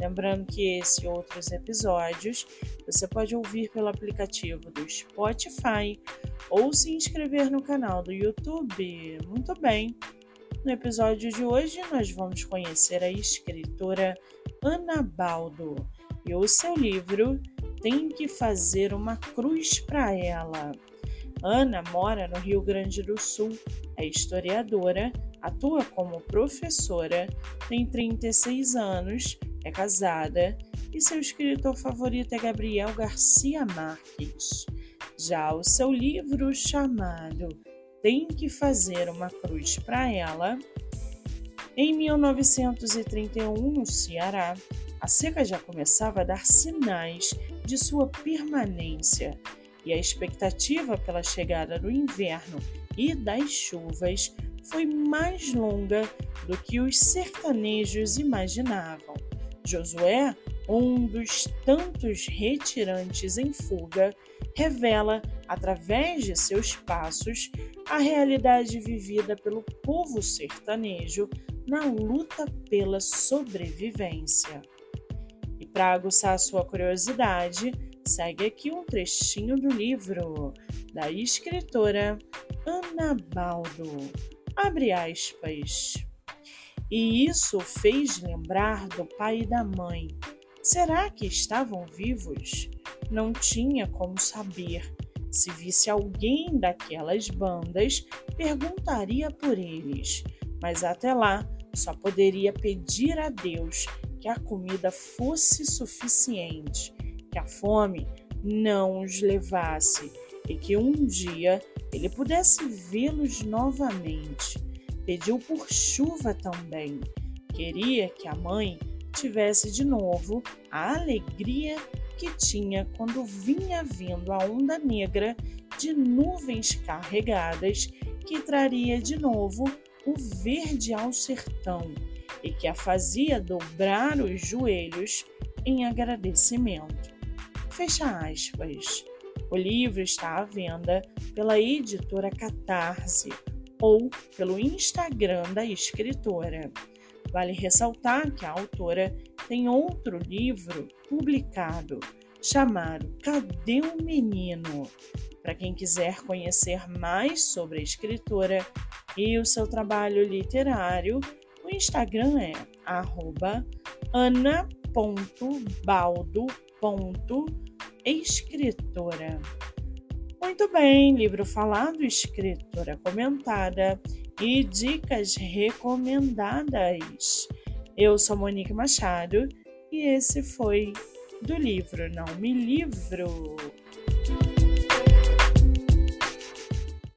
Lembrando que esse e outros episódios você pode ouvir pelo aplicativo do Spotify ou se inscrever no canal do YouTube. Muito bem! No episódio de hoje, nós vamos conhecer a escritora Ana Baldo e o seu livro Tem que Fazer uma Cruz para Ela. Ana mora no Rio Grande do Sul, é historiadora, atua como professora, tem 36 anos, é casada e seu escritor favorito é Gabriel Garcia Marques. Já o seu livro chamado Tem que Fazer uma Cruz para Ela, em 1931, no Ceará, a seca já começava a dar sinais de sua permanência e a expectativa pela chegada do inverno e das chuvas foi mais longa do que os sertanejos imaginavam. Josué, um dos tantos retirantes em fuga, revela, através de seus passos, a realidade vivida pelo povo sertanejo na luta pela sobrevivência. E para aguçar sua curiosidade, segue aqui um trechinho do livro da escritora Ana Baldo. Abre aspas. E isso fez lembrar do pai e da mãe. Será que estavam vivos? Não tinha como saber. Se visse alguém daquelas bandas, perguntaria por eles. Mas até lá, só poderia pedir a Deus que a comida fosse suficiente, que a fome não os levasse e que um dia ele pudesse vê-los novamente. Pediu por chuva também. Queria que a mãe tivesse de novo a alegria que tinha quando vinha vindo a onda negra de nuvens carregadas que traria de novo o verde ao sertão e que a fazia dobrar os joelhos em agradecimento. Fecha aspas. O livro está à venda pela editora Catarse ou pelo Instagram da escritora. Vale ressaltar que a autora tem outro livro publicado chamado Cadê o Menino? Para quem quiser conhecer mais sobre a escritora e o seu trabalho literário, o Instagram é ana.baldo.escritora. Muito bem, livro falado, escritora comentada e dicas recomendadas. Eu sou Monique Machado e esse foi do livro Não Me Livro.